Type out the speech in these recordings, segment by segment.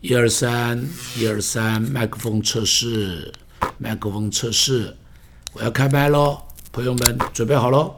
一二三，一二三，麦克风测试，麦克风测试，我要开麦喽，朋友们准备好喽。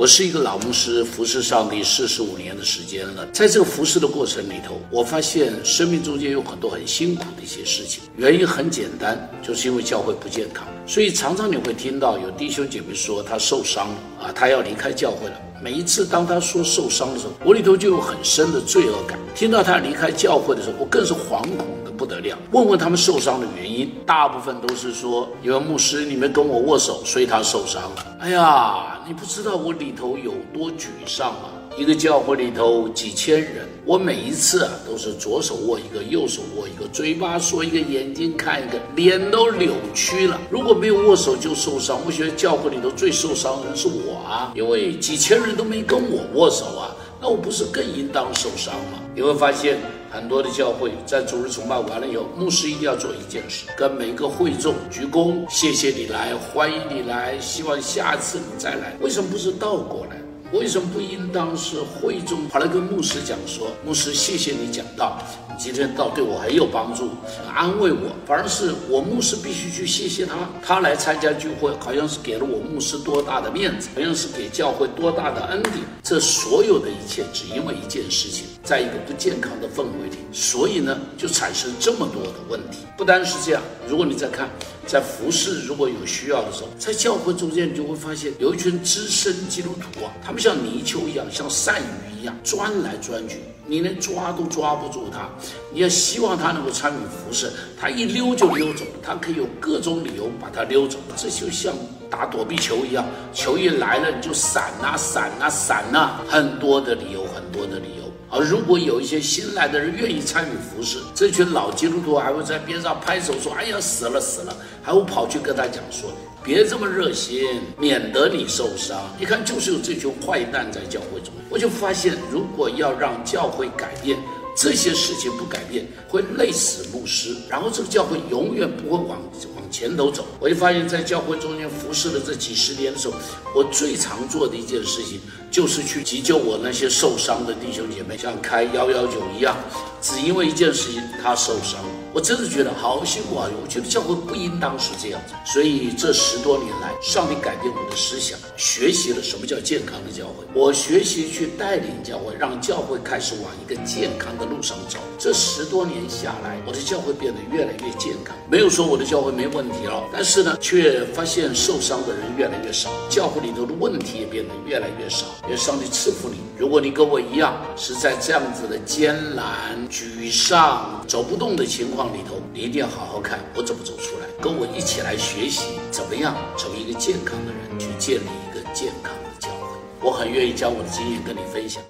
我是一个老牧师，服侍上帝四十五年的时间了。在这个服侍的过程里头，我发现生命中间有很多很辛苦的一些事情。原因很简单，就是因为教会不健康，所以常常你会听到有弟兄姐妹说他受伤了啊，他要离开教会了。每一次当他说受伤的时候，我里头就有很深的罪恶感。听到他离开教会的时候，我更是惶恐不得了。问问他们受伤的原因，大部分都是说，因为牧师你没跟我握手，所以他受伤了。哎呀，你不知道我里头有多沮丧啊！一个教会里头几千人，我每一次啊都是左手握一个，右手握一个，嘴巴说一个，眼睛看一个，脸都扭曲了。如果没有握手就受伤，我觉得教会里头最受伤的人是我啊，因为几千人都没跟我握手啊，那我不是更应当受伤吗？你会发现很多的教会在主日崇拜完了以后，牧师一定要做一件事，跟每个会众鞠躬，谢谢你来，欢迎你来，希望下次你再来。为什么不是倒过来？为什么不应当是会众跑来跟牧师讲说，牧师谢谢你讲道，今天倒对我很有帮助，安慰我。反而是我牧师必须去谢谢他，他来参加聚会，好像是给了我牧师多大的面子，好像是给教会多大的恩典。这所有的一切，只因为一件事情，在一个不健康的氛围里，所以呢，就产生这么多的问题。不单是这样，如果你再看。在服侍如果有需要的时候，在教会中间，你就会发现有一群资深基督徒啊，他们像泥鳅一样，像鳝鱼一样钻来钻去，你连抓都抓不住他。你要希望他能够参与服侍，他一溜就溜走，他可以有各种理由把他溜走。这就像打躲避球一样，球一来了你就闪呐闪呐闪呐，很多的理由，很多的理由。而如果有一些新来的人愿意参与服侍，这群老基督徒还会在边上拍手说：“哎呀，死了死了！”还会跑去跟他讲说：“别这么热心，免得你受伤。”一看，就是有这群坏蛋在教会中。我就发现，如果要让教会改变，这些事情不改变，会累死牧师，然后这个教会永远不会往往前头走。我就发现，在教会中间服侍了这几十年的时候，我最常做的一件事情。就是去急救我那些受伤的弟兄姐妹，像开幺幺九一样，只因为一件事情他受伤了，我真的觉得好辛苦啊！我觉得教会不应当是这样子，所以这十多年来，上帝改变我的思想，学习了什么叫健康的教会。我学习去带领教会，让教会开始往一个健康的路上走。这十多年下来，我的教会变得越来越健康。没有说我的教会没问题了，但是呢，却发现受伤的人越来越少，教会里头的问题也变得越来越少。愿上帝赐福你。如果你跟我一样是在这样子的艰难、沮丧、走不动的情况里头，你一定要好好看我怎么走出来。跟我一起来学习，怎么样成为一个健康的人，去建立一个健康的教会。我很愿意将我的经验跟你分享。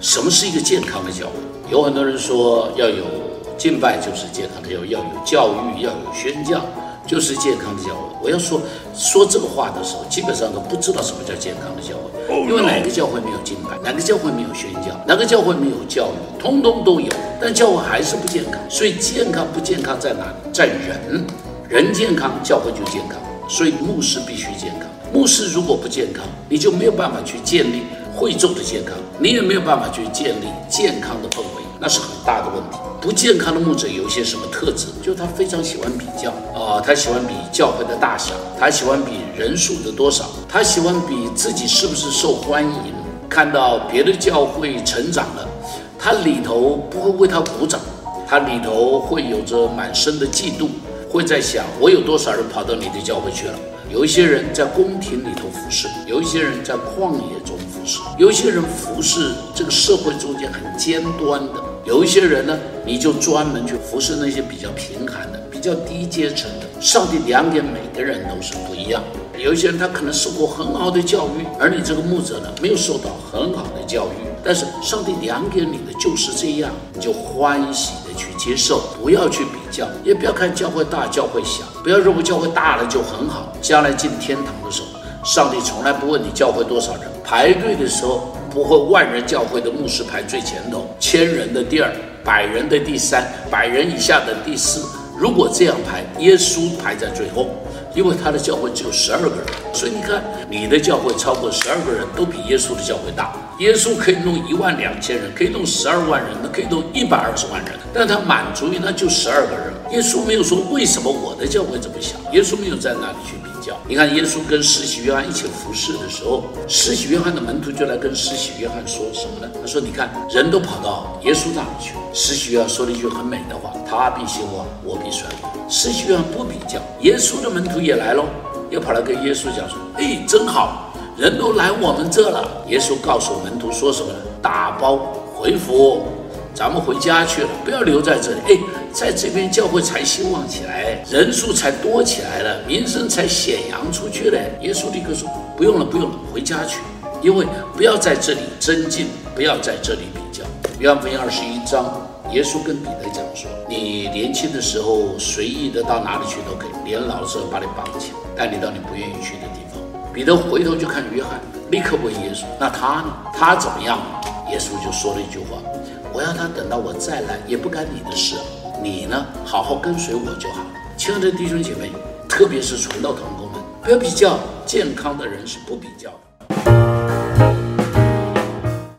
什么是一个健康的教会？有很多人说要有敬拜就是健康的，要要有教育，要有宣教。就是健康的教会。我要说说这个话的时候，基本上都不知道什么叫健康的教会，因为哪个教会没有敬拜，哪个教会没有宣教，哪个教会没有教育，通通都有，但教会还是不健康。所以健康不健康在哪里？在人，人健康，教会就健康。所以牧师必须健康。牧师如果不健康，你就没有办法去建立会众的健康，你也没有办法去建立健康的氛围。那是很大的问题。不健康的牧者有一些什么特质？就是他非常喜欢比较啊，他喜欢比教会的大小，他喜欢比人数的多少，他喜欢比自己是不是受欢迎。看到别的教会成长了，他里头不会为他鼓掌，他里头会有着满身的嫉妒，会在想我有多少人跑到你的教会去了。有一些人在宫廷里头服侍，有一些人在旷野中服侍，有一些人服侍这个社会中间很尖端的，有一些人呢，你就专门去服侍那些比较贫寒的、比较低阶层的。上帝两点每个人都是不一样。有一些人他可能受过很好的教育，而你这个牧者呢，没有受到很好的教育。但是上帝量给你的就是这样，你就欢喜的去接受，不要去比较，也不要看教会大教会小，不要认为教会大了就很好。将来进天堂的时候，上帝从来不问你教会多少人，排队的时候不会万人教会的牧师排最前头，千人的第二，百人的第三，百人以下的第四，如果这样排，耶稣排在最后。因为他的教会只有十二个人，所以你看，你的教会超过十二个人都比耶稣的教会大。耶稣可以弄一万两千人，可以弄十二万人，那可以弄一百二十万人，但他满足于那就十二个人。耶稣没有说为什么我的教会这么小，耶稣没有在那里去比较。你看，耶稣跟施洗约翰一起服侍的时候，施洗约翰的门徒就来跟施洗约翰说什么呢？他说：“你看，人都跑到耶稣那里去。”施洗约翰说了一句很美的话：“他必兴旺，我必衰微。”施洗约翰不比较，耶稣的门徒也来喽，又跑来跟耶稣讲说：“哎，真好，人都来我们这了。”耶稣告诉门徒说什么呢？打包回府，咱们回家去了，不要留在这里。哎，在这边教会才兴旺起来，人数才多起来了，名声才显扬出去了。耶稣立刻说：“不用了，不用了，回家去，因为不要在这里增进，不要在这里比较。”约翰福音二十一章。耶稣跟彼得讲说：“你年轻的时候随意的到哪里去都可以，年老的时候把你绑起来，带你到你不愿意去的地方。”彼得回头就看约翰，立刻问耶稣：“那他呢？他怎么样？”耶稣就说了一句话：“我要他等到我再来，也不干你的事。你呢，好好跟随我就好。”亲爱的弟兄姐妹，特别是传道同工们，不要比较，健康的人是不比较的。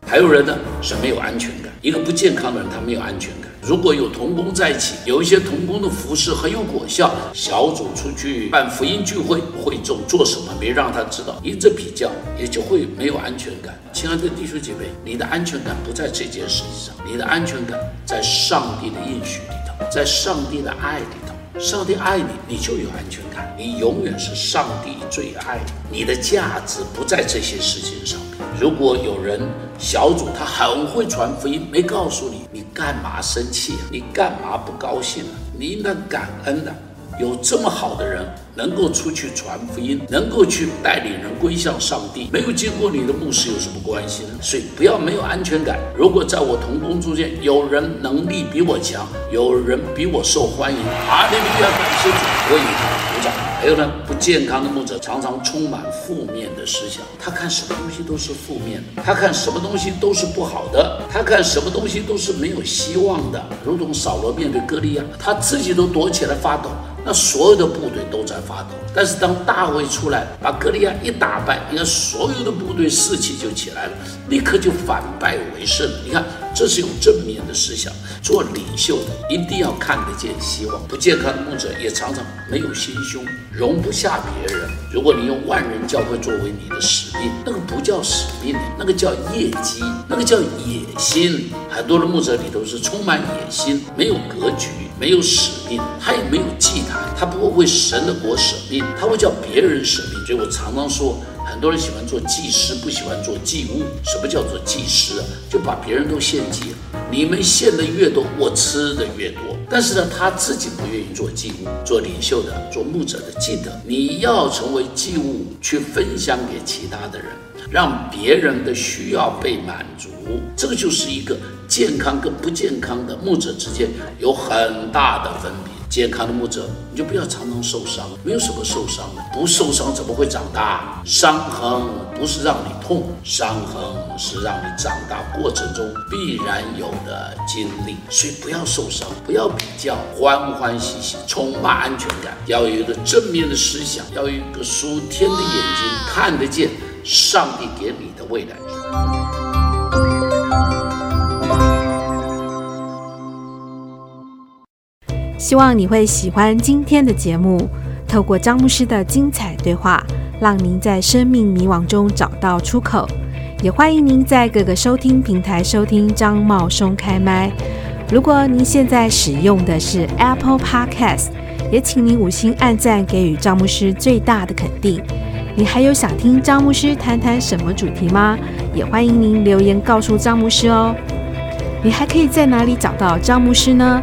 还有人呢是没有安全感。一个不健康的人，他没有安全感。如果有同工在一起，有一些同工的服饰很有果效，小组出去办福音聚会，会众做什么没让他知道，一这比较，也就会没有安全感。亲爱的弟兄姐妹，你的安全感不在这件事情上，你的安全感在上帝的应许里头，在上帝的爱里头。上帝爱你，你就有安全感，你永远是上帝最爱的。你的价值不在这些事情上。如果有人小组他很会传福音，没告诉你，你干嘛生气啊？你干嘛不高兴啊？你应当感恩的，有这么好的人能够出去传福音，能够去带领人归向上帝，没有经过你的牧师有什么关系呢？所以不要没有安全感。如果在我同工中间有人能力比我强，有人比我受欢迎，啊，你们要感谢主，我与他鼓掌。还有呢，不健康的牧者常常充满负面的思想，他看什么东西都是负面的，他看什么东西都是不好的，他看什么东西都是没有希望的。如同扫罗面对歌利亚，他自己都躲起来发抖，那所有的部队都在发抖。但是当大卫出来把歌利亚一打败，你看所有的部队士气就起来了，立刻就反败为胜。你看。这是有正面的思想，做领袖的一定要看得见希望。不健康的牧者也常常没有心胸，容不下别人。如果你用万人教会作为你的使命，那个不叫使命，那个叫业绩，那个叫野心。很多的牧者里头是充满野心，没有格局，没有使命，他也没有祭坛，他不会为神的国舍命，他会叫别人舍命。所以我常常说。很多人喜欢做祭司，不喜欢做祭物。什么叫做祭司啊？就把别人都献祭了。你们献的越多，我吃的越多。但是呢，他自己不愿意做祭物，做领袖的，做牧者的，记得你要成为祭物，去分享给其他的人，让别人的需要被满足。这个就是一个健康跟不健康的牧者之间有很大的分别。健康的牧者，你就不要常常受伤，没有什么受伤的，不受伤怎么会长大？伤痕不是让你痛，伤痕是让你长大过程中必然有的经历。所以不要受伤，不要比较，欢欢喜喜，充满安全感，要有一个正面的思想，要有一个属天的眼睛，看得见上帝给你的未来。希望你会喜欢今天的节目。透过张牧师的精彩对话，让您在生命迷惘中找到出口。也欢迎您在各个收听平台收听张茂松开麦。如果您现在使用的是 Apple Podcast，也请您五星按赞，给予张牧师最大的肯定。你还有想听张牧师谈谈什么主题吗？也欢迎您留言告诉张牧师哦。你还可以在哪里找到张牧师呢？